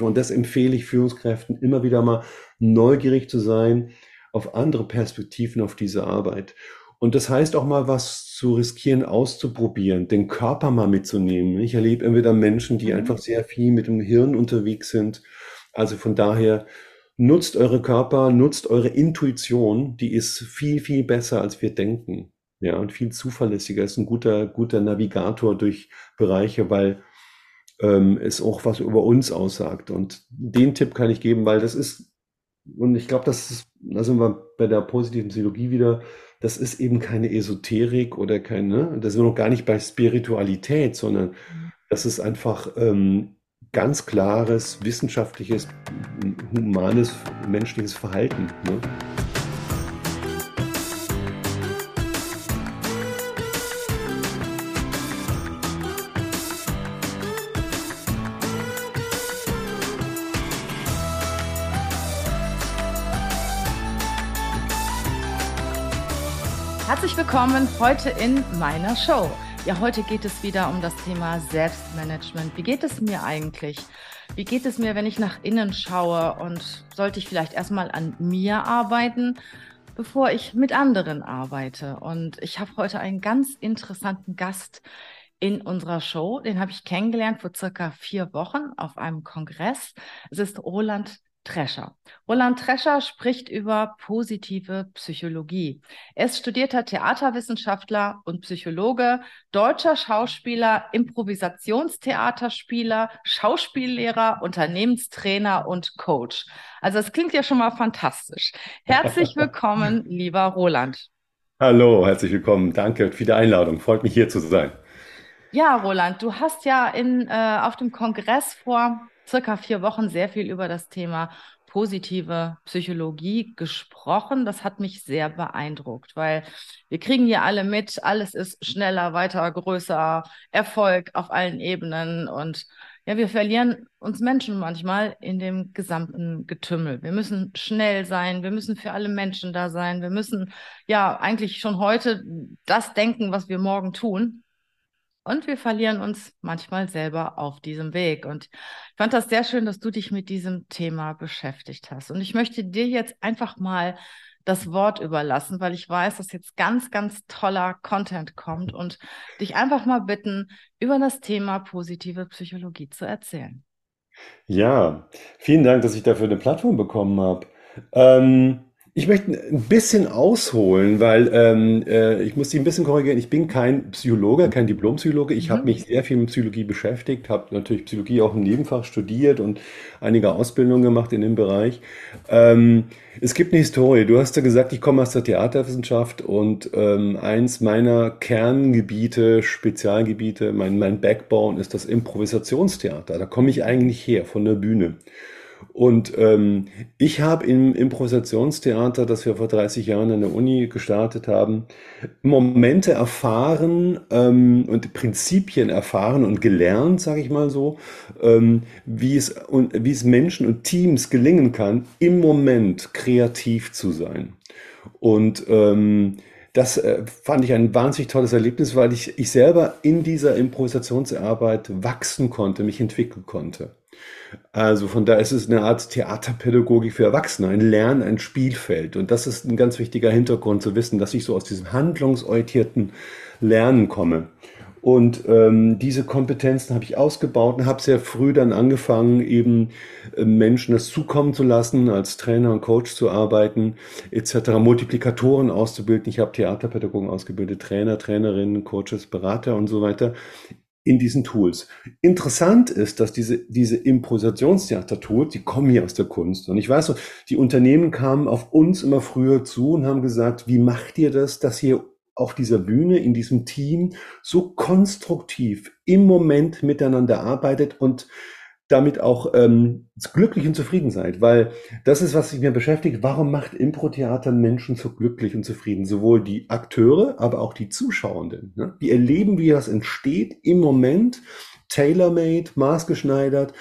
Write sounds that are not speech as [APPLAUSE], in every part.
Und das empfehle ich Führungskräften immer wieder mal neugierig zu sein auf andere Perspektiven auf diese Arbeit. Und das heißt auch mal was zu riskieren, auszuprobieren, den Körper mal mitzunehmen. Ich erlebe wieder Menschen, die mhm. einfach sehr viel mit dem Hirn unterwegs sind. Also von daher nutzt eure Körper, nutzt eure Intuition, die ist viel, viel besser, als wir denken. Ja, und viel zuverlässiger, ist ein guter, guter Navigator durch Bereiche, weil ähm, es auch was über uns aussagt. Und den Tipp kann ich geben, weil das ist, und ich glaube, das ist, da sind wir bei der positiven Psychologie wieder, das ist eben keine Esoterik oder keine, das sind wir noch gar nicht bei Spiritualität, sondern das ist einfach ähm, ganz klares, wissenschaftliches, humanes, menschliches Verhalten. Ne? Willkommen heute in meiner Show. Ja, heute geht es wieder um das Thema Selbstmanagement. Wie geht es mir eigentlich? Wie geht es mir, wenn ich nach innen schaue und sollte ich vielleicht erstmal an mir arbeiten, bevor ich mit anderen arbeite? Und ich habe heute einen ganz interessanten Gast in unserer Show. Den habe ich kennengelernt vor circa vier Wochen auf einem Kongress. Es ist Roland Trescher. Roland Trescher spricht über positive Psychologie. Er ist studierter Theaterwissenschaftler und Psychologe, deutscher Schauspieler, Improvisationstheaterspieler, Schauspiellehrer, Unternehmenstrainer und Coach. Also es klingt ja schon mal fantastisch. Herzlich [LAUGHS] willkommen, lieber Roland. Hallo, herzlich willkommen. Danke für die Einladung. Freut mich hier zu sein. Ja, Roland, du hast ja in, äh, auf dem Kongress vor circa vier Wochen sehr viel über das Thema positive Psychologie gesprochen. Das hat mich sehr beeindruckt, weil wir kriegen hier alle mit, alles ist schneller, weiter, größer, Erfolg auf allen Ebenen und ja, wir verlieren uns Menschen manchmal in dem gesamten Getümmel. Wir müssen schnell sein, wir müssen für alle Menschen da sein, wir müssen ja eigentlich schon heute das denken, was wir morgen tun. Und wir verlieren uns manchmal selber auf diesem Weg. Und ich fand das sehr schön, dass du dich mit diesem Thema beschäftigt hast. Und ich möchte dir jetzt einfach mal das Wort überlassen, weil ich weiß, dass jetzt ganz, ganz toller Content kommt und dich einfach mal bitten, über das Thema positive Psychologie zu erzählen. Ja, vielen Dank, dass ich dafür eine Plattform bekommen habe. Ähm, ich möchte ein bisschen ausholen, weil ähm, äh, ich muss Sie ein bisschen korrigieren. Ich bin kein Psychologe, kein Diplompsychologe. Ich mhm. habe mich sehr viel mit Psychologie beschäftigt, habe natürlich Psychologie auch im Nebenfach studiert und einige Ausbildungen gemacht in dem Bereich. Ähm, es gibt eine Historie. Du hast ja gesagt, ich komme aus der Theaterwissenschaft und ähm, eins meiner Kerngebiete, Spezialgebiete, mein, mein Backbone ist das Improvisationstheater. Da komme ich eigentlich her, von der Bühne. Und ähm, ich habe im Improvisationstheater, das wir vor 30 Jahren an der Uni gestartet haben, Momente erfahren ähm, und Prinzipien erfahren und gelernt, sage ich mal so, ähm, wie, es, und, wie es Menschen und Teams gelingen kann, im Moment kreativ zu sein. Und ähm, das äh, fand ich ein wahnsinnig tolles Erlebnis, weil ich, ich selber in dieser Improvisationsarbeit wachsen konnte, mich entwickeln konnte. Also von da ist es eine Art Theaterpädagogik für Erwachsene, ein Lernen, ein Spielfeld. Und das ist ein ganz wichtiger Hintergrund zu wissen, dass ich so aus diesem handlungsorientierten Lernen komme. Und ähm, diese Kompetenzen habe ich ausgebaut und habe sehr früh dann angefangen, eben äh, Menschen das zukommen zu lassen, als Trainer und Coach zu arbeiten, etc., Multiplikatoren auszubilden. Ich habe Theaterpädagogen ausgebildet, Trainer, Trainerinnen, Coaches, Berater und so weiter in diesen Tools. Interessant ist, dass diese, diese Improvisationstheater-Tools, die kommen hier aus der Kunst. Und ich weiß, so, die Unternehmen kamen auf uns immer früher zu und haben gesagt, wie macht ihr das, dass ihr auf dieser Bühne, in diesem Team so konstruktiv im Moment miteinander arbeitet und damit auch ähm, glücklich und zufrieden seid, weil das ist, was sich mir beschäftigt. Warum macht Impro-Theater Menschen so glücklich und zufrieden? Sowohl die Akteure, aber auch die Zuschauenden. Ne? Die erleben, wie das entsteht im Moment, tailor-made, maßgeschneidert.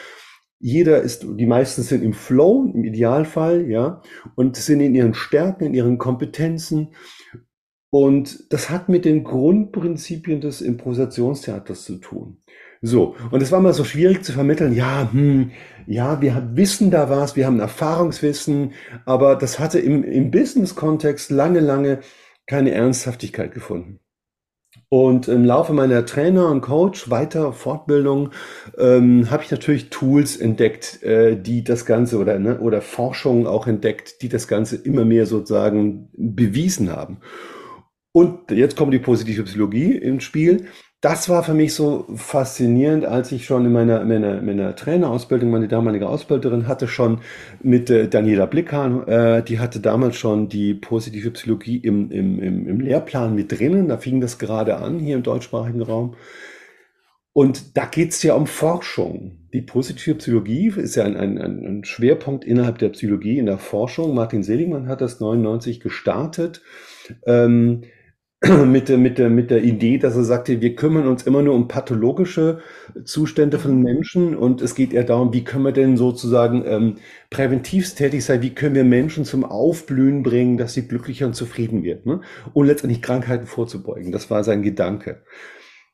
Jeder ist, die meisten sind im Flow, im Idealfall, ja, und sind in ihren Stärken, in ihren Kompetenzen. Und das hat mit den Grundprinzipien des Improvisationstheaters zu tun. So, und es war mal so schwierig zu vermitteln, ja, hm, ja, wir wissen da was, wir haben Erfahrungswissen, aber das hatte im, im Business-Kontext lange, lange keine Ernsthaftigkeit gefunden. Und im Laufe meiner Trainer und Coach weiter Fortbildung ähm, habe ich natürlich Tools entdeckt, äh, die das Ganze oder, ne, oder Forschungen auch entdeckt, die das Ganze immer mehr sozusagen bewiesen haben. Und jetzt kommt die positive Psychologie ins Spiel das war für mich so faszinierend, als ich schon in meiner, meiner, meiner Trainerausbildung, meine damalige Ausbilderin hatte schon mit äh, Daniela Blickhahn, äh, die hatte damals schon die positive Psychologie im, im, im, im Lehrplan mit drinnen. Da fing das gerade an hier im deutschsprachigen Raum. Und da geht es ja um Forschung. Die positive Psychologie ist ja ein, ein, ein Schwerpunkt innerhalb der Psychologie, in der Forschung. Martin Seligmann hat das 99 gestartet. Ähm, [CLEARS THROAT] mit der, mit der, mit der Idee, dass er sagte, wir kümmern uns immer nur um pathologische Zustände von Menschen und es geht eher darum, wie können wir denn sozusagen ähm, präventiv tätig sein, wie können wir Menschen zum Aufblühen bringen, dass sie glücklicher und zufrieden wird, ne? und letztendlich Krankheiten vorzubeugen. Das war sein Gedanke.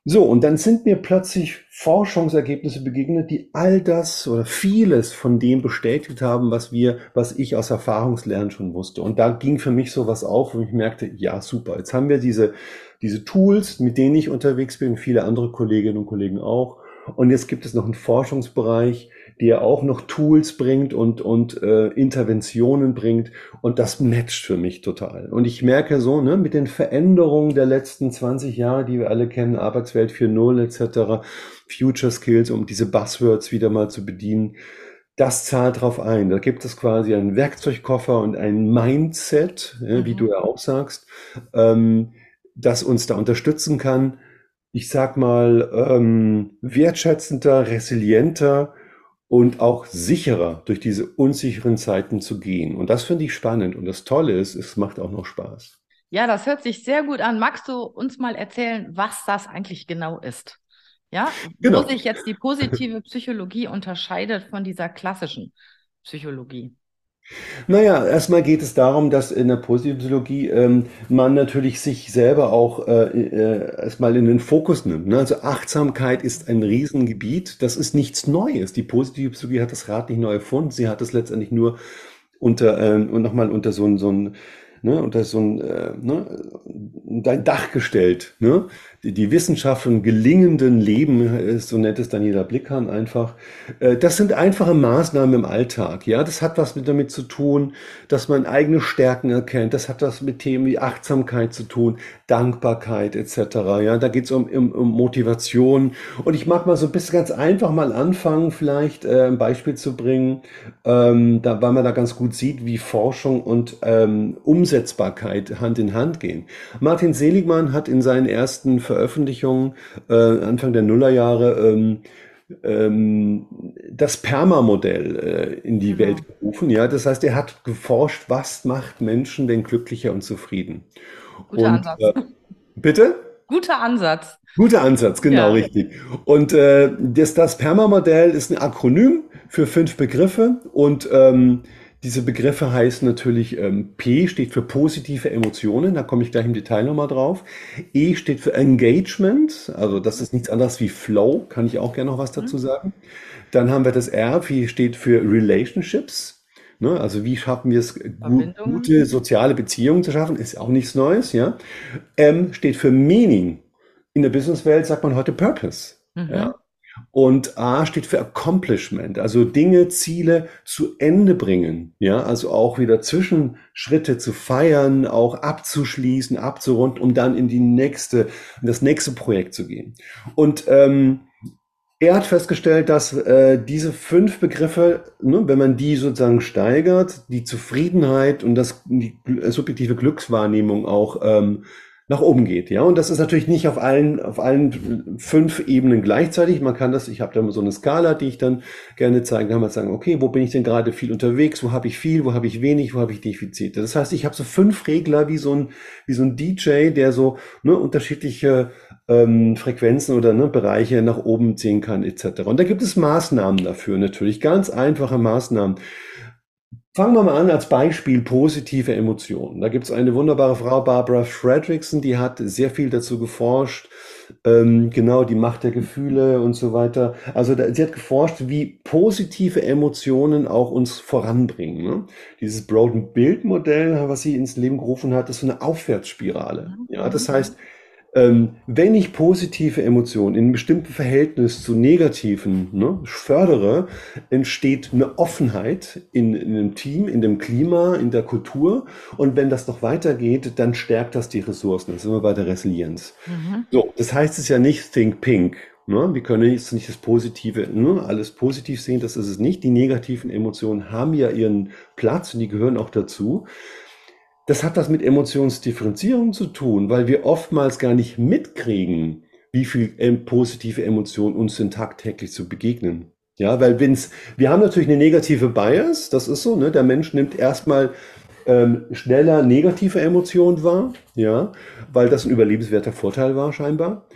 So, und dann sind mir plötzlich Forschungsergebnisse begegnet, die all das oder vieles von dem bestätigt haben, was wir, was ich aus Erfahrungslernen schon wusste. Und da ging für mich so was auf, wo ich merkte, ja, super, jetzt haben wir diese, diese Tools, mit denen ich unterwegs bin, viele andere Kolleginnen und Kollegen auch. Und jetzt gibt es noch einen Forschungsbereich, der auch noch Tools bringt und, und äh, Interventionen bringt. Und das matcht für mich total. Und ich merke so, ne, mit den Veränderungen der letzten 20 Jahre, die wir alle kennen, Arbeitswelt 4.0 etc., Future Skills, um diese Buzzwords wieder mal zu bedienen, das zahlt drauf ein. Da gibt es quasi einen Werkzeugkoffer und ein Mindset, mhm. wie du ja auch sagst, ähm, das uns da unterstützen kann. Ich sag mal, ähm, wertschätzender, resilienter und auch sicherer durch diese unsicheren Zeiten zu gehen. Und das finde ich spannend. Und das Tolle ist, es macht auch noch Spaß. Ja, das hört sich sehr gut an. Magst du uns mal erzählen, was das eigentlich genau ist? Ja, genau. wo sich jetzt die positive Psychologie unterscheidet von dieser klassischen Psychologie. Naja, erstmal geht es darum, dass in der Positivpsychologie ähm, man natürlich sich selber auch äh, äh, erstmal in den Fokus nimmt. Ne? Also Achtsamkeit ist ein Riesengebiet, das ist nichts Neues. Die positive Psychologie hat das Rad nicht neu erfunden, sie hat es letztendlich nur unter ähm, und nochmal unter so, so ein ne, unter so ein, äh, ne, dein Dach gestellt. Ne? Die, Wissenschaft von gelingenden Leben, ist, so nennt es Daniela Blickhahn einfach. Äh, das sind einfache Maßnahmen im Alltag. Ja, das hat was mit damit zu tun, dass man eigene Stärken erkennt. Das hat was mit Themen wie Achtsamkeit zu tun, Dankbarkeit etc. Ja, da geht es um, um, um Motivation. Und ich mag mal so ein bisschen ganz einfach mal anfangen, vielleicht äh, ein Beispiel zu bringen, ähm, da, weil man da ganz gut sieht, wie Forschung und ähm, Umsetzbarkeit Hand in Hand gehen. Martin Seligmann hat in seinen ersten Veröffentlichungen äh, Anfang der Nullerjahre ähm, ähm, das Perma-Modell äh, in die genau. Welt gerufen. Ja, das heißt, er hat geforscht, was macht Menschen denn glücklicher und zufrieden. Guter und, Ansatz. Äh, bitte? Guter Ansatz. Guter Ansatz, genau ja. richtig. Und äh, das, das Perma-Modell ist ein Akronym für fünf Begriffe und ähm, diese Begriffe heißen natürlich, ähm, P steht für positive Emotionen, da komme ich gleich im Detail nochmal drauf. E steht für Engagement, also das ist nichts anderes wie Flow, kann ich auch gerne noch was dazu mhm. sagen. Dann haben wir das R, wie steht für Relationships. Ne? Also wie schaffen wir es, gut, gute soziale Beziehungen zu schaffen, ist auch nichts Neues. Ja? M steht für Meaning. In der Businesswelt sagt man heute Purpose. Mhm. Ja? Und A steht für Accomplishment, also Dinge, Ziele zu Ende bringen. Ja, also auch wieder Zwischenschritte zu feiern, auch abzuschließen, abzurunden, um dann in die nächste, in das nächste Projekt zu gehen. Und ähm, er hat festgestellt, dass äh, diese fünf Begriffe, ne, wenn man die sozusagen steigert, die Zufriedenheit und das, die subjektive Glückswahrnehmung auch ähm, nach oben geht, ja. Und das ist natürlich nicht auf allen, auf allen fünf Ebenen gleichzeitig. Man kann das, ich habe da immer so eine Skala, die ich dann gerne zeigen kann. Man sagen, okay, wo bin ich denn gerade viel unterwegs? Wo habe ich viel? Wo habe ich wenig? Wo habe ich Defizite? Das heißt, ich habe so fünf Regler wie so ein, wie so ein DJ, der so ne, unterschiedliche ähm, Frequenzen oder ne, Bereiche nach oben ziehen kann, etc. Und da gibt es Maßnahmen dafür, natürlich ganz einfache Maßnahmen Fangen wir mal an als Beispiel positive Emotionen. Da gibt es eine wunderbare Frau, Barbara Fredrickson, die hat sehr viel dazu geforscht. Ähm, genau, die Macht der Gefühle und so weiter. Also da, sie hat geforscht, wie positive Emotionen auch uns voranbringen. Ne? Dieses Broden Bild Modell, was sie ins Leben gerufen hat, ist so eine Aufwärtsspirale. Ja, das heißt, ähm, wenn ich positive Emotionen in einem bestimmten Verhältnis zu negativen ne, fördere, entsteht eine Offenheit in, in einem Team, in dem Klima, in der Kultur. Und wenn das noch weitergeht, dann stärkt das die Ressourcen. Das sind wir bei der Resilienz. Mhm. So, das heißt es ja nicht Think Pink. Ne? Wir können jetzt nicht das Positive, ne? alles positiv sehen, das ist es nicht. Die negativen Emotionen haben ja ihren Platz und die gehören auch dazu. Das hat was mit Emotionsdifferenzierung zu tun, weil wir oftmals gar nicht mitkriegen, wie viel ähm, positive Emotionen uns sind tagtäglich zu begegnen. Ja, weil wenn's, wir haben natürlich eine negative Bias, das ist so, ne? Der Mensch nimmt erstmal ähm, schneller negative Emotionen wahr, ja, weil das ein überlebenswerter Vorteil war scheinbar.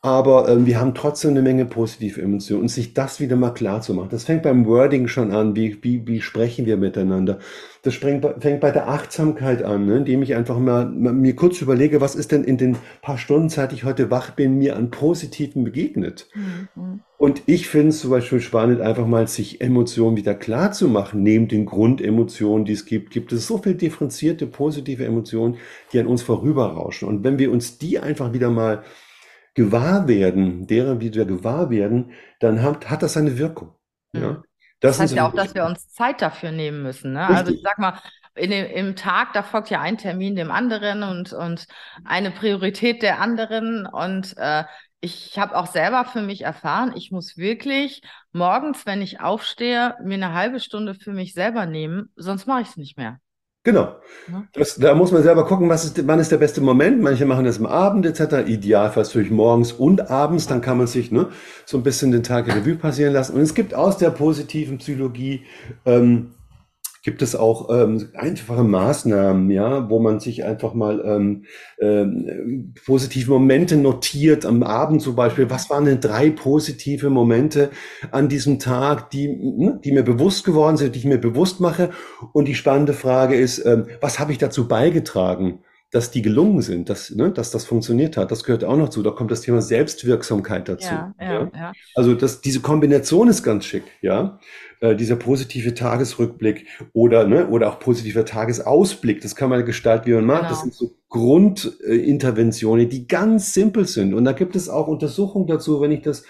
Aber ähm, wir haben trotzdem eine Menge positive Emotionen und sich das wieder mal klar zu machen. Das fängt beim Wording schon an, wie, wie, wie sprechen wir miteinander. Das fängt, fängt bei der Achtsamkeit an, ne? indem ich einfach mal, mal mir kurz überlege, was ist denn in den paar Stunden Zeit, ich heute wach bin, mir an Positiven begegnet. Mhm. Und ich finde es zum Beispiel spannend, einfach mal sich Emotionen wieder klar zu machen. Neben den Grundemotionen, die es gibt, gibt es so viel differenzierte positive Emotionen, die an uns vorüberrauschen. Und wenn wir uns die einfach wieder mal gewahr werden, deren wieder gewahr werden, dann hat, hat das eine Wirkung. Ja? Mhm. Das, das heißt ja auch, dass wir uns Zeit dafür nehmen müssen. Ne? Also ich sag mal, in dem, im Tag, da folgt ja ein Termin dem anderen und, und eine Priorität der anderen. Und äh, ich habe auch selber für mich erfahren, ich muss wirklich morgens, wenn ich aufstehe, mir eine halbe Stunde für mich selber nehmen, sonst mache ich es nicht mehr. Genau. Das, da muss man selber gucken, was ist, wann ist der beste Moment. Manche machen das am Abend etc. Idealfalls natürlich morgens und abends. Dann kann man sich ne, so ein bisschen den Tag in Revue passieren lassen. Und es gibt aus der positiven Psychologie ähm, gibt es auch ähm, einfache Maßnahmen, ja, wo man sich einfach mal ähm, ähm, positive Momente notiert am Abend zum Beispiel. Was waren denn drei positive Momente an diesem Tag, die, hm, die mir bewusst geworden sind, die ich mir bewusst mache? Und die spannende Frage ist, ähm, was habe ich dazu beigetragen? Dass die gelungen sind, dass, ne, dass das funktioniert hat. Das gehört auch noch zu. Da kommt das Thema Selbstwirksamkeit dazu. Ja, ja, ja. Also das, diese Kombination ist ganz schick, ja. Äh, dieser positive Tagesrückblick oder, ne, oder auch positiver Tagesausblick, das kann man gestalten, wie man mag. Genau. Das sind so Grundinterventionen, die ganz simpel sind. Und da gibt es auch Untersuchungen dazu, wenn ich das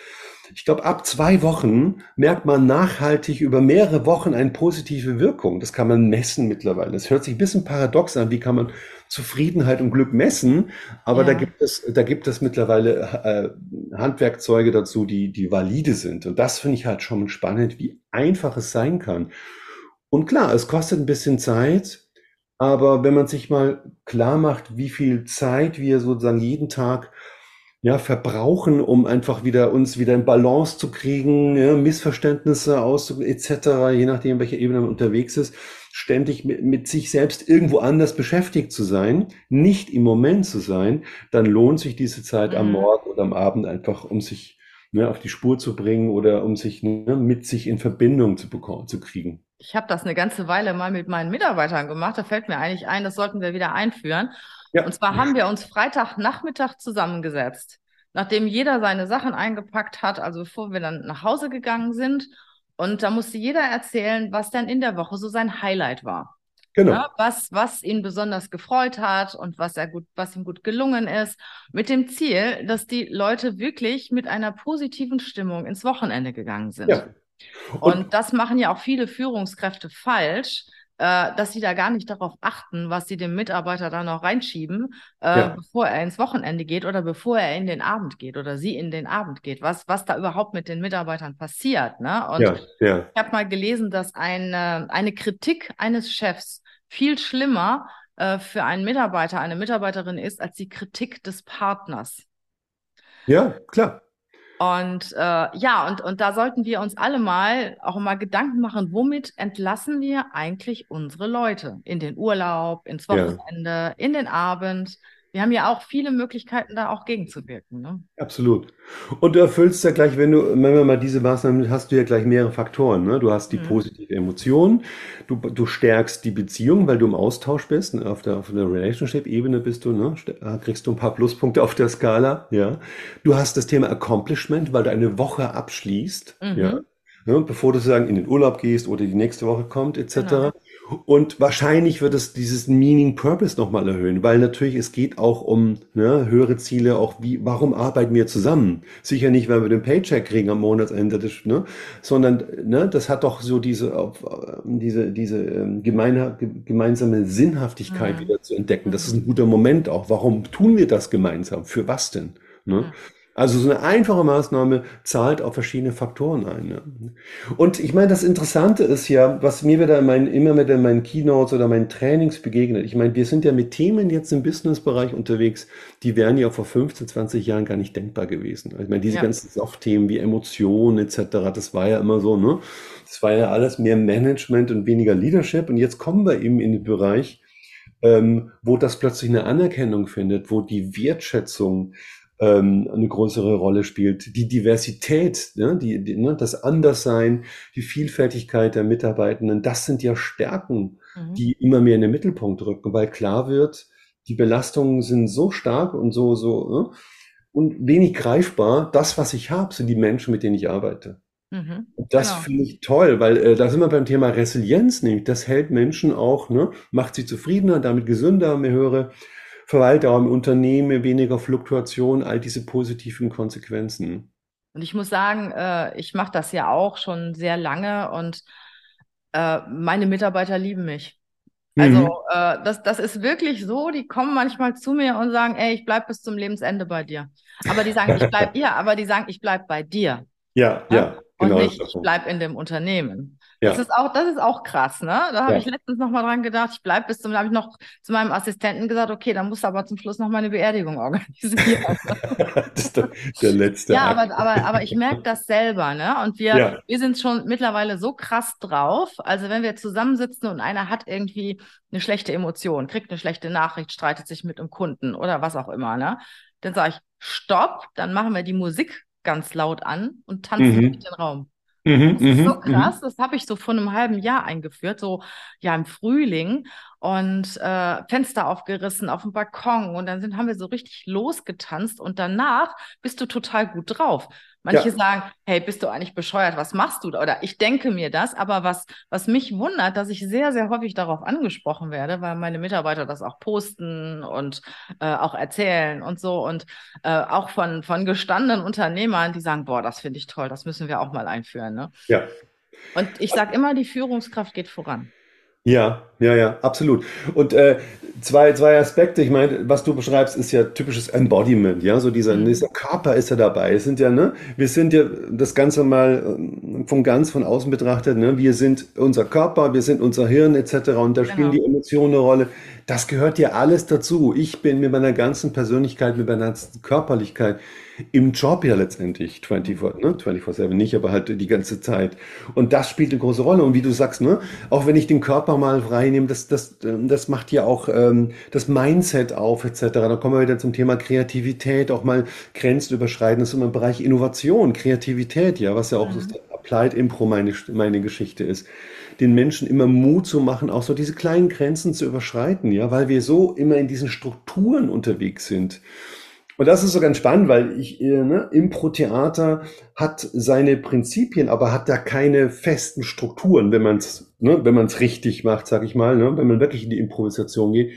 ich glaube, ab zwei Wochen merkt man nachhaltig über mehrere Wochen eine positive Wirkung. Das kann man messen mittlerweile. Das hört sich ein bisschen paradox an. Wie kann man Zufriedenheit und Glück messen? Aber ja. da gibt es, da gibt es mittlerweile äh, Handwerkzeuge dazu, die, die valide sind. Und das finde ich halt schon spannend, wie einfach es sein kann. Und klar, es kostet ein bisschen Zeit. Aber wenn man sich mal klar macht, wie viel Zeit wir sozusagen jeden Tag ja, verbrauchen, um einfach wieder uns wieder in Balance zu kriegen, ja, Missverständnisse aus etc., je nachdem, welche Ebene man unterwegs ist, ständig mit, mit sich selbst irgendwo anders beschäftigt zu sein, nicht im Moment zu sein, dann lohnt sich diese Zeit mhm. am Morgen oder am Abend einfach, um sich ne, auf die Spur zu bringen oder um sich ne, mit sich in Verbindung zu bekommen, zu kriegen. Ich habe das eine ganze Weile mal mit meinen Mitarbeitern gemacht. Da fällt mir eigentlich ein, das sollten wir wieder einführen. Ja. Und zwar haben wir uns Freitagnachmittag zusammengesetzt, nachdem jeder seine Sachen eingepackt hat, also bevor wir dann nach Hause gegangen sind. Und da musste jeder erzählen, was dann in der Woche so sein Highlight war. Genau. Ja, was, was ihn besonders gefreut hat und was er gut, was ihm gut gelungen ist, mit dem Ziel, dass die Leute wirklich mit einer positiven Stimmung ins Wochenende gegangen sind. Ja. Und, und das machen ja auch viele Führungskräfte falsch, äh, dass sie da gar nicht darauf achten, was sie dem Mitarbeiter da noch reinschieben, äh, ja. bevor er ins Wochenende geht oder bevor er in den Abend geht oder sie in den Abend geht, was, was da überhaupt mit den Mitarbeitern passiert. Ne? Und ja, ja. ich habe mal gelesen, dass eine, eine Kritik eines Chefs viel schlimmer äh, für einen Mitarbeiter, eine Mitarbeiterin ist, als die Kritik des Partners. Ja, klar. Und äh, ja, und, und da sollten wir uns alle mal auch mal Gedanken machen, womit entlassen wir eigentlich unsere Leute in den Urlaub, ins Wochenende, ja. in den Abend. Wir haben ja auch viele Möglichkeiten, da auch gegenzuwirken. Ne? Absolut. Und du erfüllst ja gleich, wenn du, wenn wir mal diese Maßnahmen, hast du ja gleich mehrere Faktoren. Ne? Du hast die Mhm. positive Emotion, du, du stärkst die Beziehung, weil du im Austausch bist. Ne? Auf der, auf der Relationship-Ebene bist du, ne? Äh, kriegst du ein paar Pluspunkte auf der Skala. Ja. Du hast das Thema Accomplishment, weil du eine Woche abschließt. Mhm. Ja. Ne? Bevor du sozusagen in den Urlaub gehst oder die nächste Woche kommt, etc. Genau. Und wahrscheinlich wird es dieses Meaning Purpose nochmal erhöhen, weil natürlich es geht auch um ne, höhere Ziele, auch wie, warum arbeiten wir zusammen? Sicher nicht, weil wir den Paycheck kriegen am Monatsende, ne, sondern ne, das hat doch so diese, äh, diese, diese ähm, gemeine, ge- gemeinsame Sinnhaftigkeit Mhm. wieder zu entdecken. Das ist ein guter Moment auch. Warum tun wir das gemeinsam? Für was denn? Ne? Ja. Also so eine einfache Maßnahme zahlt auf verschiedene Faktoren ein. Ne? Und ich meine, das Interessante ist ja, was mir wieder in meinen, immer wieder in meinen Keynotes oder meinen Trainings begegnet. Ich meine, wir sind ja mit Themen jetzt im Businessbereich unterwegs, die wären ja vor 15, 20 Jahren gar nicht denkbar gewesen. Ich meine, diese Ja. ganzen Soft-Themen wie Emotionen etc., das war ja immer so, ne? Das war ja alles mehr Management und weniger Leadership. Und jetzt kommen wir eben in den Bereich, ähm, wo das plötzlich eine Anerkennung findet, wo die Wertschätzung ähm, eine größere Rolle spielt, die Diversität, ne, die, die, ne, das Anderssein, die Vielfältigkeit der Mitarbeitenden, das sind ja Stärken, Mhm. die immer mehr in den Mittelpunkt rücken, weil klar wird, die Belastungen sind so stark und so, so ne, und wenig greifbar. Das, was ich habe, sind die Menschen, mit denen ich arbeite. Mhm. Das Genau. finde ich toll, weil äh, da sind wir beim Thema Resilienz, nämlich das hält Menschen auch, ne, macht sie zufriedener, damit gesünder, mehr höhere Verweildauer im Unternehmen, weniger Fluktuation, all diese positiven Konsequenzen. Und ich muss sagen, äh, ich mache das ja auch schon sehr lange und äh, meine Mitarbeiter lieben mich. Also Mhm. äh, das, das ist wirklich so, die kommen manchmal zu mir und sagen, ey, ich bleib bis zum Lebensende bei dir. Aber die sagen, ich bleib, [LAUGHS] ja, aber die sagen, ich bleib bei dir. Ja, Ne? ja, Und genau. nicht, ich bleib in dem Unternehmen. Ja. Das ist auch, das ist auch krass, ne? Da habe Ja. ich letztens noch mal dran gedacht, ich bleib bis zum, da habe ich noch zu meinem Assistenten gesagt, okay, dann musst du aber zum Schluss noch mal eine Beerdigung [LAUGHS] organisieren. [LAUGHS] Das ist der, der letzte Ja, Akt. aber, aber, aber ich merke das selber, ne? Und wir, Ja. wir sind schon mittlerweile so krass drauf. Also wenn wir zusammensitzen und einer hat irgendwie eine schlechte Emotion, kriegt eine schlechte Nachricht, streitet sich mit einem Kunden oder was auch immer, ne? Dann sage ich, stopp, dann machen wir die Musik ganz laut an und tanzen Mhm. durch den Raum. Mhm, Das ist so mhm, krass, das habe ich so vor einem halben Jahr eingeführt, so ja im Frühling und äh, Fenster aufgerissen auf dem Balkon und dann sind, haben wir so richtig losgetanzt und danach bist du total gut drauf. Manche Ja. sagen, hey, bist du eigentlich bescheuert, was machst du da? Oder ich denke mir das, aber was, was mich wundert, dass ich sehr, sehr häufig darauf angesprochen werde, weil meine Mitarbeiter das auch posten und äh, auch erzählen und so und äh, auch von, von gestandenen Unternehmern, die sagen, boah, das finde ich toll, das müssen wir auch mal einführen. Ne? Ja. Und ich sage immer, die Führungskraft geht voran. Ja, ja, ja, absolut. Und äh, zwei, zwei Aspekte. Ich meine, was du beschreibst, ist ja typisches Embodiment, ja, so dieser, Mhm. dieser Körper ist ja dabei. Es sind ja, ne, wir sind ja das Ganze mal ähm, vom ganz von außen betrachtet, ne, wir sind unser Körper, wir sind unser Hirn etc. Und da spielen Genau. die Emotionen eine Rolle. Das gehört ja alles dazu. Ich bin mit meiner ganzen Persönlichkeit, mit meiner ganzen Körperlichkeit im Job ja letztendlich 24, ne, 24/7 nicht, aber halt die ganze Zeit. Und das spielt eine große Rolle. Und wie du sagst, ne, auch wenn ich den Körper mal frei nehme, das, das, ähm, das macht ja auch ähm, das Mindset auf, etc. Da kommen wir wieder zum Thema Kreativität, auch mal Grenzen überschreiten. Das ist immer im Bereich Innovation, Kreativität, ja, was ja auch so Mhm. Applied Impro meine, meine Geschichte ist. Den Menschen immer Mut zu machen, auch so diese kleinen Grenzen zu überschreiten, ja, weil wir so immer in diesen Strukturen unterwegs sind. Und das ist so ganz spannend, weil ich, äh, ne, Impro-Theater hat seine Prinzipien, aber hat da keine festen Strukturen, wenn man es, ne, wenn man es richtig macht, sag ich mal, ne, wenn man wirklich in die Improvisation geht.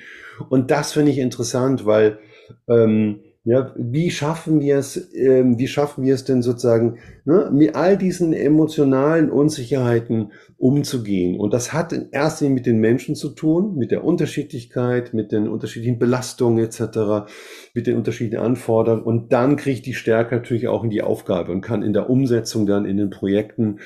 Und das finde ich interessant, weil ähm, ja, wie schaffen wir es, ähm, wie schaffen wir es denn sozusagen, ne, mit all diesen emotionalen Unsicherheiten umzugehen? Und das hat in erster Linie mit den Menschen zu tun, mit der Unterschiedlichkeit, mit den unterschiedlichen Belastungen etc., mit den unterschiedlichen Anforderungen. Und dann kriege ich die Stärke natürlich auch in die Aufgabe und kann in der Umsetzung dann in den Projekten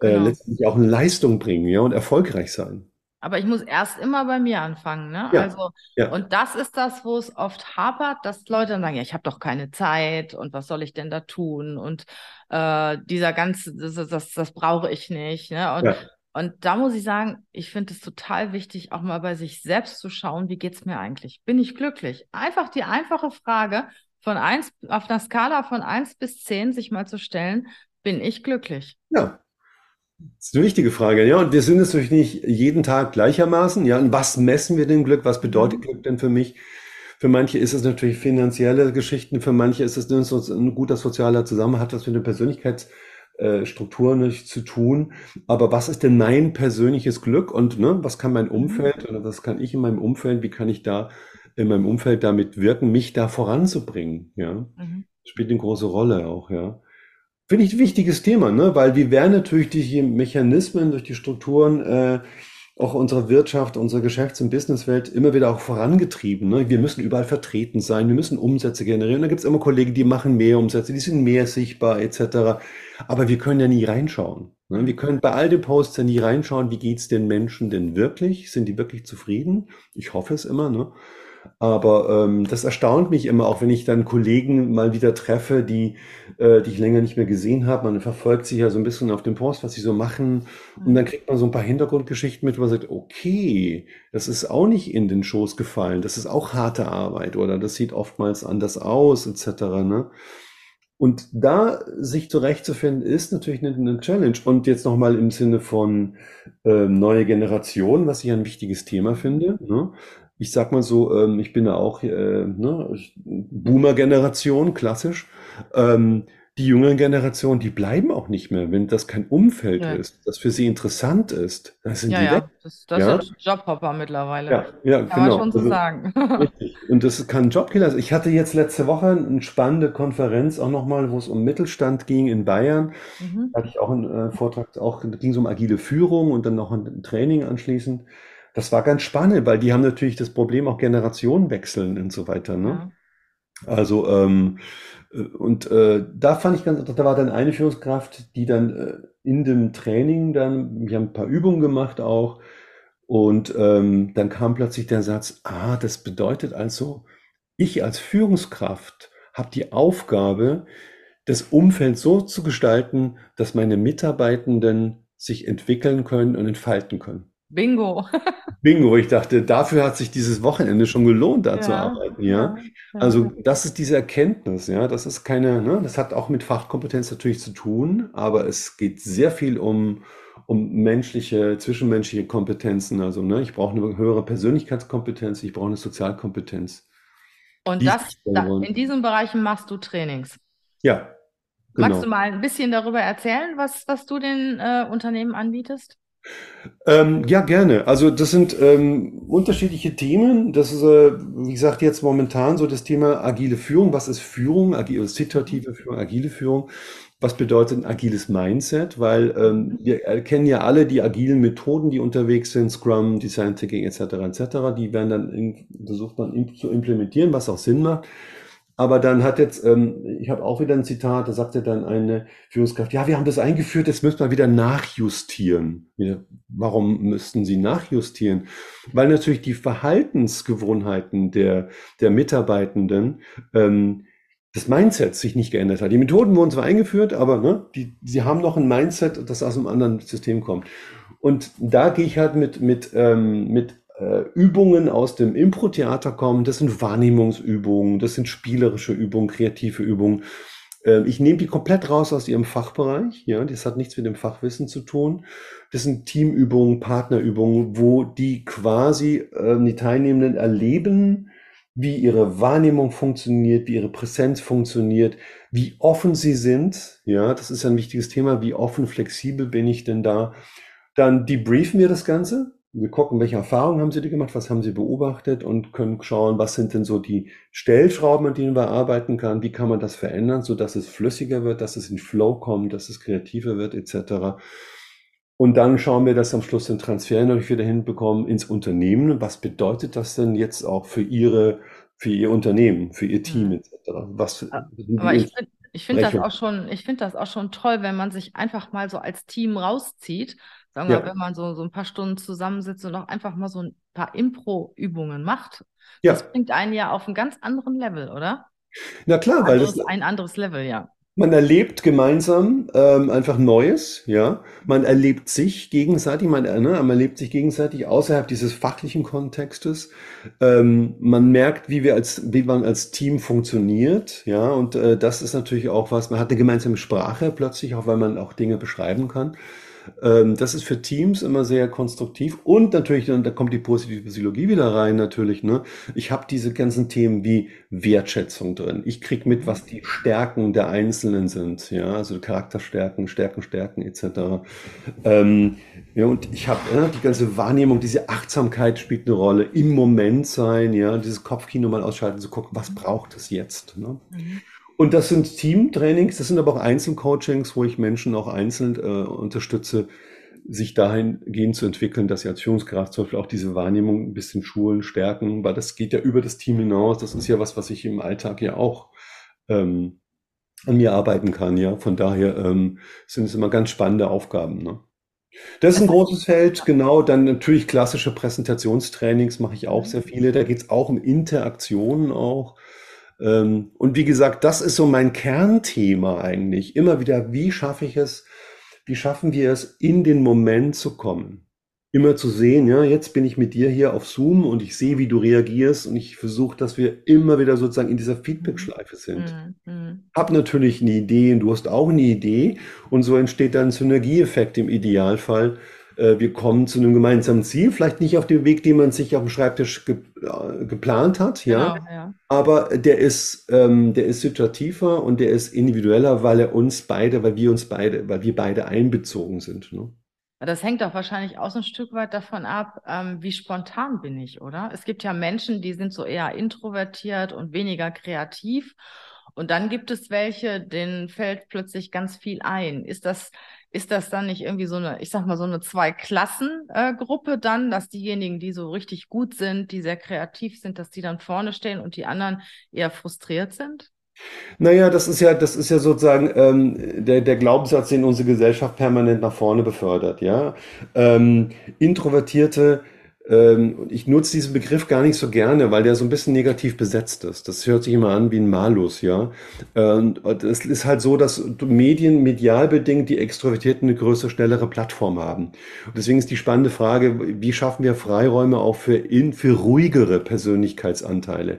äh, Genau. letztendlich auch eine Leistung bringen, ja, und erfolgreich sein. Aber ich muss erst immer bei mir anfangen, ne? Ja, Also, ja. und das ist das, wo es oft hapert, dass Leute dann sagen, ja, ich habe doch keine Zeit und was soll ich denn da tun? Und äh, dieser ganze, das, das, das brauche ich nicht, ne? Und Ja. Und da muss ich sagen, ich finde es total wichtig, auch mal bei sich selbst zu schauen, wie geht es mir eigentlich? Bin ich glücklich? Einfach die einfache Frage von eins, auf einer Skala von eins bis zehn sich mal zu stellen, bin ich glücklich? Ja, das ist eine wichtige Frage, ja. Und wir sind es natürlich nicht jeden Tag gleichermaßen, ja. Und was messen wir denn Glück? Was bedeutet Mhm. Glück denn für mich? Für manche ist es natürlich finanzielle Geschichten, für manche ist es ein, guter sozialer Zusammenhalt, was mit der Persönlichkeitsstruktur nicht zu tun. Aber was ist denn mein persönliches Glück und ne, was kann mein Mhm. Umfeld oder was kann ich in meinem Umfeld, wie kann ich da in meinem Umfeld damit wirken, mich da voranzubringen, ja? Mhm. Spielt eine große Rolle auch, ja. Finde ich ein wichtiges Thema, ne? Weil wir werden natürlich durch die Mechanismen, durch die Strukturen äh, auch unserer Wirtschaft, unserer Geschäfts- und Businesswelt immer wieder auch vorangetrieben. Ne? Wir müssen überall vertreten sein, wir müssen Umsätze generieren. Da gibt es immer Kollegen, die machen mehr Umsätze, die sind mehr sichtbar etc. Aber wir können ja nie reinschauen. Ne? Wir können bei all den Posts ja nie reinschauen, wie geht's den Menschen denn wirklich? Sind die wirklich zufrieden? Ich hoffe es immer, ne? Aber ähm, das erstaunt mich immer, auch wenn ich dann Kollegen mal wieder treffe, die, äh, die ich länger nicht mehr gesehen habe. Man verfolgt sich ja so ein bisschen auf dem Post, was sie so machen. Und dann kriegt man so ein paar Hintergrundgeschichten mit, wo man sagt, okay, das ist auch nicht in den Schoß gefallen. Das ist auch harte Arbeit oder das sieht oftmals anders aus, etc. Ne? Und da sich zurechtzufinden, ist natürlich eine, eine Challenge. Und jetzt nochmal im Sinne von ähm, neue Generation, was ich ein wichtiges Thema finde. Ne? Ich sag mal so, ähm, ich bin ja auch äh, ne, Boomer-Generation, klassisch. Ähm, die jüngere Generation, die bleiben auch nicht mehr, wenn das kein Umfeld Ja. ist, das für sie interessant ist. Dann sind Ja, die weg. ja, das, das Ja? sind Jobhopper mittlerweile. Ja, ja, Kann man genau. schon so Also- sagen. [LAUGHS] Richtig. Und das kann Jobkiller sein. Ich hatte jetzt letzte Woche eine spannende Konferenz auch nochmal, wo es um Mittelstand ging in Bayern. Mhm. Da hatte ich auch einen äh, Vortrag, auch da ging es um agile Führung und dann noch ein Training anschließend. Das war ganz spannend, weil die haben natürlich das Problem auch Generationen wechseln und so weiter. Ne? Ja. Also, ähm, äh, und äh, da fand ich ganz, da war dann eine Führungskraft, die dann äh, in dem Training dann, wir haben ein paar Übungen gemacht auch, und ähm, dann kam plötzlich der Satz, ah, das bedeutet also, ich als Führungskraft habe die Aufgabe, das Umfeld so zu gestalten, dass meine Mitarbeitenden sich entwickeln können und entfalten können. Bingo. Bingo, ich dachte, dafür hat sich dieses Wochenende schon gelohnt, da zu arbeiten, ja. ja. Also das ist diese Erkenntnis, ja, das ist keine, ne, das hat auch mit Fachkompetenz natürlich zu tun, aber es geht sehr viel um, um menschliche, zwischenmenschliche Kompetenzen. Also, ne, ich brauche eine höhere Persönlichkeitskompetenz, ich brauche eine Sozialkompetenz. Und die das, da, in diesen Bereichen machst du Trainings. Ja, Magst genau. du mal ein bisschen darüber erzählen, was, was du den äh, Unternehmen anbietest? Ähm, ja, gerne. Also das sind ähm, unterschiedliche Themen. Das ist, äh, wie gesagt, jetzt momentan so das Thema agile Führung. Was ist Führung? Agile, situative Führung, agile Führung. Was bedeutet ein agiles Mindset? Weil ähm, wir kennen ja alle die agilen Methoden, die unterwegs sind, Scrum, Design Thinking etc. etc. Die werden dann in, versucht man zu implementieren, was auch Sinn macht. Aber dann hat jetzt, ähm, ich habe auch wieder ein Zitat, da sagte dann eine Führungskraft, ja, wir haben das eingeführt, jetzt müssen wir wieder nachjustieren. Warum müssten Sie nachjustieren? Weil natürlich die Verhaltensgewohnheiten der, der Mitarbeitenden, ähm, das Mindset sich nicht geändert hat. Die Methoden wurden zwar eingeführt, aber ne, die, sie haben noch ein Mindset, das aus einem anderen System kommt. Und da gehe ich halt mit, mit, ähm, mit Übungen aus dem Impro-Theater kommen. Das sind Wahrnehmungsübungen, das sind spielerische Übungen, kreative Übungen. Ähm, ich nehme die komplett raus aus ihrem Fachbereich. Ja, das hat nichts mit dem Fachwissen zu tun. Das sind Teamübungen, Partnerübungen, wo die quasi ähm, die Teilnehmenden erleben, wie ihre Wahrnehmung funktioniert, wie ihre Präsenz funktioniert, wie offen sie sind. Ja, das ist ein wichtiges Thema. Wie offen, flexibel bin ich denn da? Dann debriefen wir das Ganze. Wir gucken, welche Erfahrungen haben Sie gemacht, was haben Sie beobachtet und können schauen, was sind denn so die Stellschrauben, an denen man arbeiten kann, wie kann man das verändern, so dass es flüssiger wird, dass es in Flow kommt, dass es kreativer wird, etc. Und dann schauen wir, dass am Schluss den Transfer natürlich wieder hinbekommen ins Unternehmen. Was bedeutet das denn jetzt auch für Ihre, für Ihr Unternehmen, für Ihr Team, Mhm. etc.? Was die Aber ich finde ich finde das auch schon, ich finde das auch schon toll, wenn man sich einfach mal so als Team rauszieht. Sagen wir, Ja. wenn man so, so ein paar Stunden zusammensitzt und auch einfach mal so ein paar Impro-Übungen macht. Ja. Das bringt einen ja auf einen ganz anderen Level, oder? Na klar, weil das, Anderes, ein anderes Level, ja. Man erlebt gemeinsam ähm, einfach Neues, ja. Man erlebt sich gegenseitig, man, ne, man erlebt sich gegenseitig außerhalb dieses fachlichen Kontextes. Ähm, man merkt, wie wir als, wie man als Team funktioniert, ja. Und äh, das ist natürlich auch was. Man hat eine gemeinsame Sprache plötzlich, auch weil man auch Dinge beschreiben kann. Ähm, das ist für Teams immer sehr konstruktiv und natürlich, dann, da kommt die positive Psychologie wieder rein, natürlich. Ne? Ich habe diese ganzen Themen wie Wertschätzung drin. Ich krieg mit, was die Stärken der Einzelnen sind, ja, also Charakterstärken, Stärken, Stärken etc. Ähm, ja, und ich habe ja, die ganze Wahrnehmung, diese Achtsamkeit spielt eine Rolle, im Moment sein, ja, dieses Kopfkino mal ausschalten, zu gucken, was braucht es jetzt. Ne? Mhm. Und das sind Teamtrainings, das sind aber auch Einzelcoachings, wo ich Menschen auch einzeln äh, unterstütze, sich dahingehend zu entwickeln, dass sie als Führungskraft zum Beispiel auch diese Wahrnehmung ein bisschen schulen, stärken, weil das geht ja über das Team hinaus. Das ist ja was, was ich im Alltag ja auch ähm, an mir arbeiten kann. Ja, von daher ähm, sind es immer ganz spannende Aufgaben. Ne? Das ist ein großes Feld, genau. Dann natürlich klassische Präsentationstrainings mache ich auch sehr viele. Da geht es auch um Interaktionen auch. Ähm, und wie gesagt, das ist so mein Kernthema eigentlich. Immer wieder, wie schaffe ich es, wie schaffen wir es, in den Moment zu kommen? Immer zu sehen, ja, jetzt bin ich mit dir hier auf Zoom und ich sehe, wie du reagierst und ich versuche, dass wir immer wieder sozusagen in dieser Feedback-Schleife sind. Mhm. Hab natürlich eine Idee und du hast auch eine Idee und so entsteht dann ein Synergieeffekt im Idealfall wir kommen zu einem gemeinsamen Ziel, vielleicht nicht auf dem Weg, den man sich auf dem Schreibtisch ge äh, geplant hat, ja, genau, ja. aber der ist, ähm, der ist situativer und der ist individueller, weil er uns beide, weil wir uns beide, weil wir beide einbezogen sind. Ne? Das hängt doch wahrscheinlich auch so ein Stück weit davon ab, ähm, wie spontan bin ich, oder? Es gibt ja Menschen, die sind so eher introvertiert und weniger kreativ. Und dann gibt es welche, denen fällt plötzlich ganz viel ein. Ist das, ist das dann nicht irgendwie so eine, ich sag mal, so eine Zwei-Klassen-Gruppe dann, dass diejenigen, die so richtig gut sind, die sehr kreativ sind, dass die dann vorne stehen und die anderen eher frustriert sind? Naja, das ist ja, das ist ja sozusagen ähm, der, der Glaubenssatz, den unsere Gesellschaft permanent nach vorne befördert, ja. Ähm, Introvertierte ähm, ich nutze diesen Begriff gar nicht so gerne, weil der so ein bisschen negativ besetzt ist. Das hört sich immer an wie ein Malus, ja. Und es ist halt so, dass Medien medial bedingt die Extrovertierten eine größere, schnellere Plattform haben. Und deswegen ist die spannende Frage, wie schaffen wir Freiräume auch für, in, für ruhigere Persönlichkeitsanteile?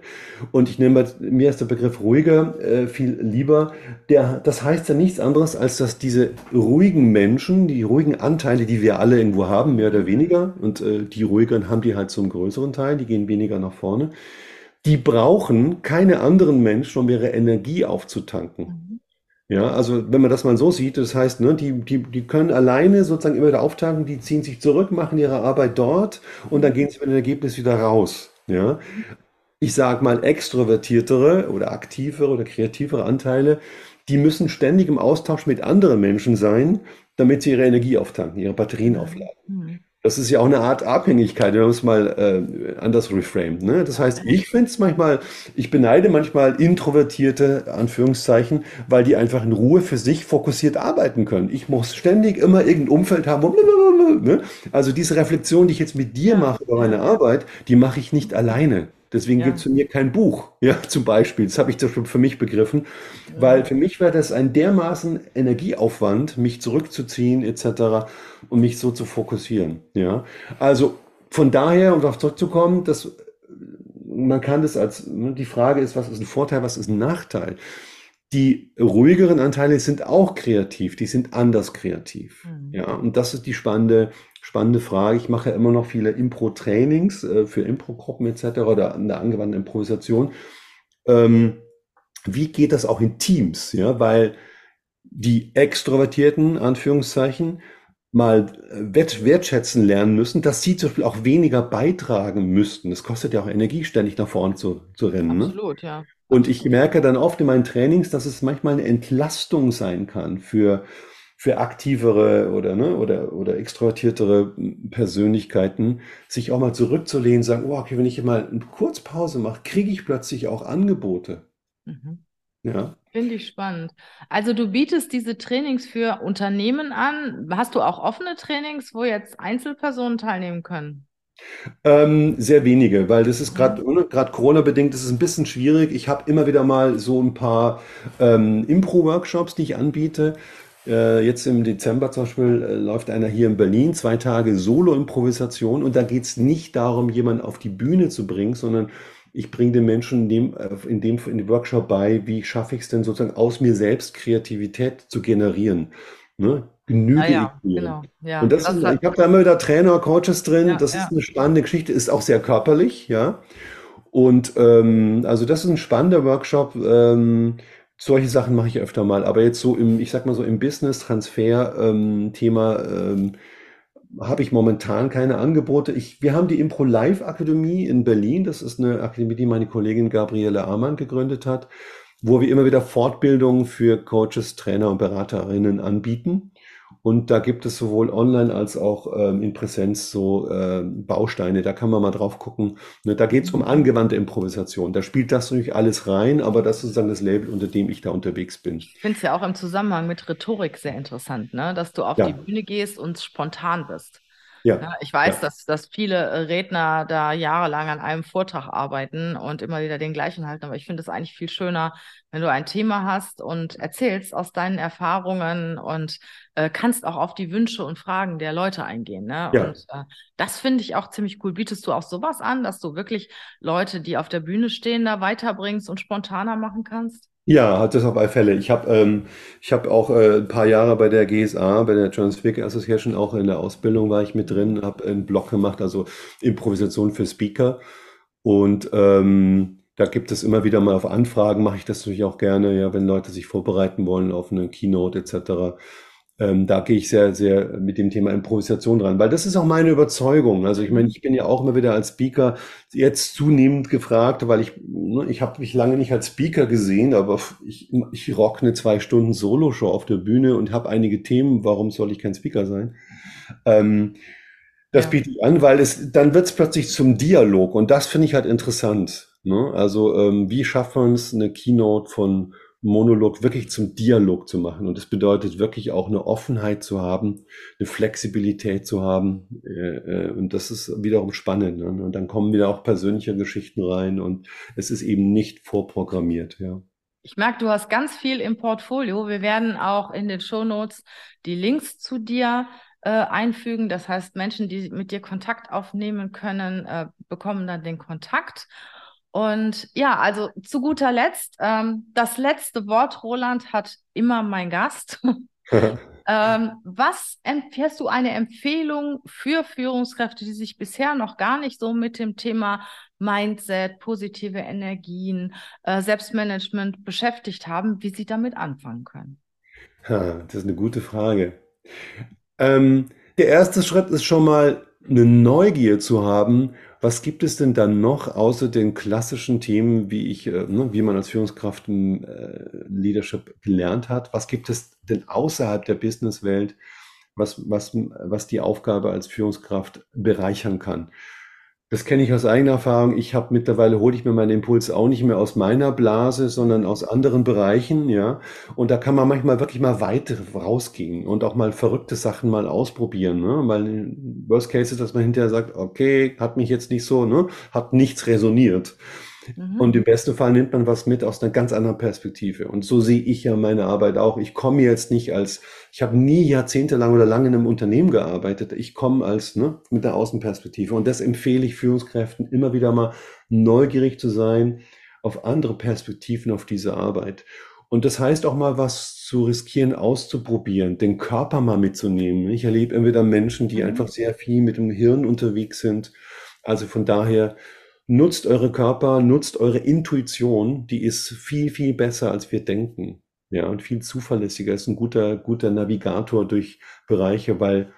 Und ich nehme, mir ist der Begriff ruhiger äh, viel lieber. Der, das heißt ja nichts anderes, als dass diese ruhigen Menschen, die ruhigen Anteile, die wir alle irgendwo haben, mehr oder weniger, und äh, die ruhiger dann haben die halt einen größeren Teil, die gehen weniger nach vorne. Die brauchen keine anderen Menschen, um ihre Energie aufzutanken. Mhm. Ja, also wenn man das mal so sieht, das heißt, ne, die, die, die können alleine sozusagen immer wieder auftanken, die ziehen sich zurück, machen ihre Arbeit dort und dann gehen sie mit dem Ergebnis wieder raus. Ja, ich sage mal extrovertiertere oder aktivere oder kreativere Anteile, die müssen ständig im Austausch mit anderen Menschen sein, damit sie ihre Energie auftanken, ihre Batterien aufladen. Mhm. Das ist ja auch eine Art Abhängigkeit, wenn man es mal äh, anders reframed. Ne? Das heißt, ich finde es manchmal, ich beneide manchmal Introvertierte, Anführungszeichen, weil die einfach in Ruhe für sich fokussiert arbeiten können. Ich muss ständig immer irgendein Umfeld haben. Ne? Also diese Reflexion, die ich jetzt mit dir mache über meine Arbeit, die mache ich nicht alleine. Deswegen ja. gibt es für mir kein Buch, [LAUGHS] ja, zum Beispiel. Das habe ich schon für mich begriffen, ja. weil für mich wäre das ein dermaßen Energieaufwand, mich zurückzuziehen etc. und mich so zu fokussieren. Ja, also von daher, um darauf zurückzukommen, dass man kann das als, ne, die Frage ist, was ist ein Vorteil, was ist ein Nachteil? Die ruhigeren Anteile sind auch kreativ, die sind anders kreativ. Mhm. Ja, und das ist die spannende spannende Frage. Ich mache ja immer noch viele Impro-Trainings äh, für Impro-Gruppen etc. oder an der angewandten Improvisation. Ähm, wie geht das auch in Teams? Ja, weil die Extrovertierten, Anführungszeichen, mal äh, wert, wertschätzen lernen müssen, dass sie zum Beispiel auch weniger beitragen müssten. Das kostet ja auch Energie, ständig nach vorne zu, zu rennen. Ne? Absolut, ne? ja. Und ich merke dann oft in meinen Trainings, dass es manchmal eine Entlastung sein kann für für aktivere oder, ne, oder, oder extrovertiertere Persönlichkeiten, sich auch mal zurückzulehnen, sagen, oh, okay, wenn ich mal eine Kurzpause mache, kriege ich plötzlich auch Angebote. Mhm. Ja. Finde ich spannend. Also du bietest diese Trainings für Unternehmen an. Hast du auch offene Trainings, wo jetzt Einzelpersonen teilnehmen können? Ähm, sehr wenige, weil das ist gerade Mhm. ne, gerade Corona-bedingt, das ist ein bisschen schwierig. Ich habe immer wieder mal so ein paar ähm, Impro-Workshops, die ich anbiete. Äh, jetzt im Dezember zum Beispiel äh, läuft einer hier in Berlin, zwei Tage Solo-Improvisation und da geht es nicht darum, jemanden auf die Bühne zu bringen, sondern ich bringe den Menschen in dem, äh, in dem, in dem Workshop bei, wie schaffe ich es denn sozusagen aus mir selbst Kreativität zu generieren. Ne? Ah Genüge ich ja, mir? genau. Und Ja, das das ist, ich habe da immer wieder Trainer, Coaches drin. ja, Das ist ja. eine spannende Geschichte, ist auch sehr körperlich, ja. Und ähm, also das ist ein spannender Workshop. Ähm, solche Sachen mache ich öfter mal. Aber jetzt so im, ich sag mal so im Business-Transfer-Thema ähm, habe ich momentan keine Angebote. Ich, wir haben die Impro Live Akademie in Berlin. Das ist eine Akademie, die meine Kollegin Gabriele Amann gegründet hat, wo wir immer wieder Fortbildungen für Coaches, Trainer und Beraterinnen anbieten. Und da gibt es sowohl online als auch ähm, in Präsenz so ähm, Bausteine. Da kann man mal drauf gucken. Ne, da geht es um angewandte Improvisation. Da spielt das natürlich alles rein, aber das ist sozusagen das Label, unter dem ich da unterwegs bin. Ich finde es ja auch im Zusammenhang mit Rhetorik sehr interessant, ne? Dass du auf die Ja, Bühne gehst und spontan bist. Ja, Ja, ich weiß, ja. dass, dass viele äh, Redner da jahrelang an einem Vortrag arbeiten und immer wieder den gleichen halten, aber ich finde es eigentlich viel schöner, wenn du ein Thema hast und erzählst aus deinen Erfahrungen und äh, kannst auch auf die Wünsche und Fragen der Leute eingehen, ne? Ja, Und äh, das finde ich auch ziemlich cool. Bietest du auch sowas an, dass du wirklich Leute, die auf der Bühne stehen, da weiterbringst und spontaner machen kannst? Ja, hat das auf alle Fälle. Ich habe ähm, ich hab auch äh, ein paar Jahre bei der GSA, bei der Speaker Association, auch in der Ausbildung war ich mit drin, habe einen Blog gemacht, also Improvisation für Speaker. Und ähm, da gibt es immer wieder mal auf Anfragen, mache ich das natürlich auch gerne, ja, wenn Leute sich vorbereiten wollen auf eine Keynote etc. Ähm, da gehe ich sehr, sehr mit dem Thema Improvisation dran, weil das ist auch meine Überzeugung. Also ich meine, ich bin ja auch immer wieder als Speaker jetzt zunehmend gefragt, weil ich, ne, ich habe mich lange nicht als Speaker gesehen, aber ich, ich rock eine zwei Stunden Solo-Show auf der Bühne und habe einige Themen. Warum soll ich kein Speaker sein? Ähm, das Ja. biete ich an, weil es, dann wird es plötzlich zum Dialog und das finde ich halt interessant. Ne? Also ähm, wie schafft man es, eine Keynote von Monolog wirklich zum Dialog zu machen? Und das bedeutet wirklich auch eine Offenheit zu haben, eine Flexibilität zu haben. Äh, äh, und das ist wiederum spannend. Ne? Und dann kommen wieder auch persönliche Geschichten rein und es ist eben nicht vorprogrammiert. Ja. Ich merke, du hast ganz viel im Portfolio. Wir werden auch in den Shownotes die Links zu dir äh, einfügen. Das heißt, Menschen, die mit dir Kontakt aufnehmen können, äh, bekommen dann den Kontakt. Und ja, also zu guter Letzt, ähm, das letzte Wort, Roland, hat immer mein Gast. [LAUGHS] Ähm, was empf- hast du eine Empfehlung für Führungskräfte, die sich bisher noch gar nicht so mit dem Thema Mindset, positive Energien, äh, Selbstmanagement beschäftigt haben, wie sie damit anfangen können? Ha, das ist eine gute Frage. Ähm, der erste Schritt ist schon mal eine Neugier zu haben. Was gibt es denn dann noch außer den klassischen Themen, wie ich, äh, ne, wie man als Führungskraft im äh, Leadership gelernt hat? Was gibt es denn außerhalb der Businesswelt, was, was, was die Aufgabe als Führungskraft bereichern kann? Das kenne ich aus eigener Erfahrung. Ich habe mittlerweile hole ich mir meinen Impuls auch nicht mehr aus meiner Blase, sondern aus anderen Bereichen, ja. Und da kann man manchmal wirklich mal weit rausgehen und auch mal verrückte Sachen mal ausprobieren, ne? Weil Worst Case ist, dass man hinterher sagt, okay, hat mich jetzt nicht so, ne? Hat nichts resoniert. Und Mhm. im besten Fall nimmt man was mit aus einer ganz anderen Perspektive. Und so sehe ich ja meine Arbeit auch. Ich komme jetzt nicht als, ich habe nie jahrzehntelang oder lange in einem Unternehmen gearbeitet. Ich komme als, ne, mit der Außenperspektive. Und das empfehle ich Führungskräften immer wieder mal neugierig zu sein auf andere Perspektiven auf diese Arbeit. Und das heißt auch mal was zu riskieren, auszuprobieren, den Körper mal mitzunehmen. Ich erlebe immer wieder Menschen, die Mhm. einfach sehr viel mit dem Hirn unterwegs sind. Also von daher, Nutzt eure Körper, nutzt eure Intuition, die ist viel, viel besser, als wir denken. Ja, und viel zuverlässiger, ist ein guter, guter Navigator durch Bereiche, weil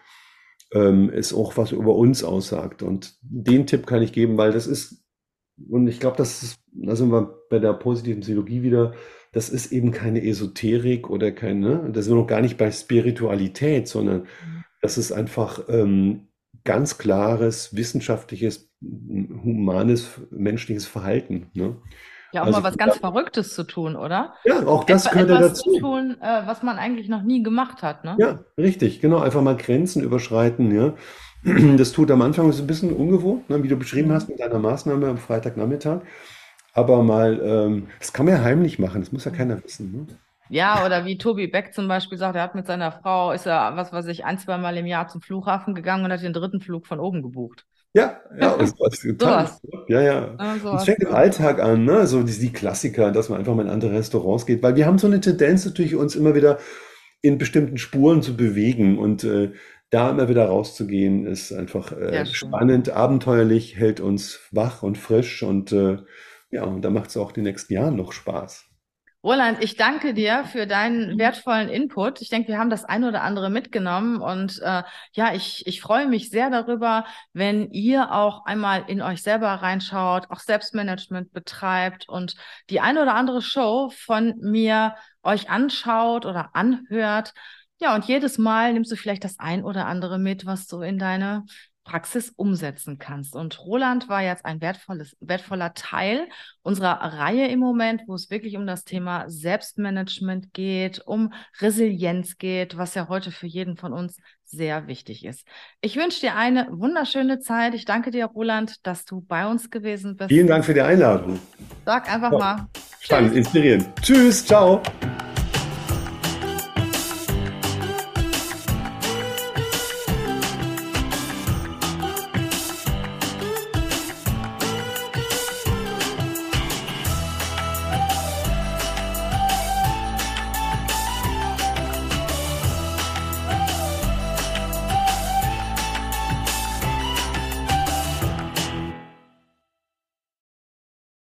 ähm, es auch was über uns aussagt. Und den Tipp kann ich geben, weil das ist, und ich glaube, das ist, da sind wir bei der positiven Psychologie wieder, das ist eben keine Esoterik oder keine, das sind wir noch gar nicht bei Spiritualität, sondern Mhm. das ist einfach ähm, ganz klares, wissenschaftliches, humanes, menschliches Verhalten. Ne? Ja, auch Also mal was ganz da- Verrücktes zu tun, oder? ja, auch das Etwa, gehört ja etwas zu dazu. tun, äh, was man eigentlich noch nie gemacht hat, ne? Ja, richtig, genau. Einfach mal Grenzen überschreiten, ja. [CLEARS THROAT] Das tut am Anfang ist ein bisschen ungewohnt, ne, wie du beschrieben Mhm. hast mit deiner Maßnahme am Freitagnachmittag. Aber mal, ähm, das kann man ja heimlich machen, das muss ja keiner wissen. Ne? Ja, oder wie Tobi Beck zum Beispiel sagt, er hat mit seiner Frau, ist er, was weiß ich, ein, zwei Mal im Jahr zum Flughafen gegangen und hat den dritten Flug von oben gebucht. Ja, ja, und [LAUGHS] sowas. Sowas. Ja, ja. Ja, Und es sowas. fängt im Alltag an, ne? So die, die Klassiker, dass man einfach mal in andere Restaurants geht, weil wir haben so eine Tendenz natürlich, uns immer wieder in bestimmten Spuren zu bewegen und äh, da immer wieder rauszugehen, ist einfach äh, spannend, abenteuerlich, hält uns wach und frisch und äh, ja, und da macht es auch die nächsten Jahre noch Spaß. Roland, ich danke dir für deinen wertvollen Input. Ich denke, wir haben das eine oder andere mitgenommen und äh, ja, ich, ich freue mich sehr darüber, wenn ihr auch einmal in euch selber reinschaut, auch Selbstmanagement betreibt und die eine oder andere Show von mir euch anschaut oder anhört. Ja, und jedes Mal nimmst du vielleicht das ein oder andere mit, was du in deine Praxis umsetzen kannst. Und Roland war jetzt ein wertvolles, wertvoller Teil unserer Reihe im Moment, wo es wirklich um das Thema Selbstmanagement geht, um Resilienz geht, was ja heute für jeden von uns sehr wichtig ist. Ich wünsche dir eine wunderschöne Zeit. Ich danke dir, Roland, dass du bei uns gewesen bist. Vielen Dank für die Einladung. Sag einfach Ja, mal Spannend, Tschüss. inspirierend. Tschüss, ciao.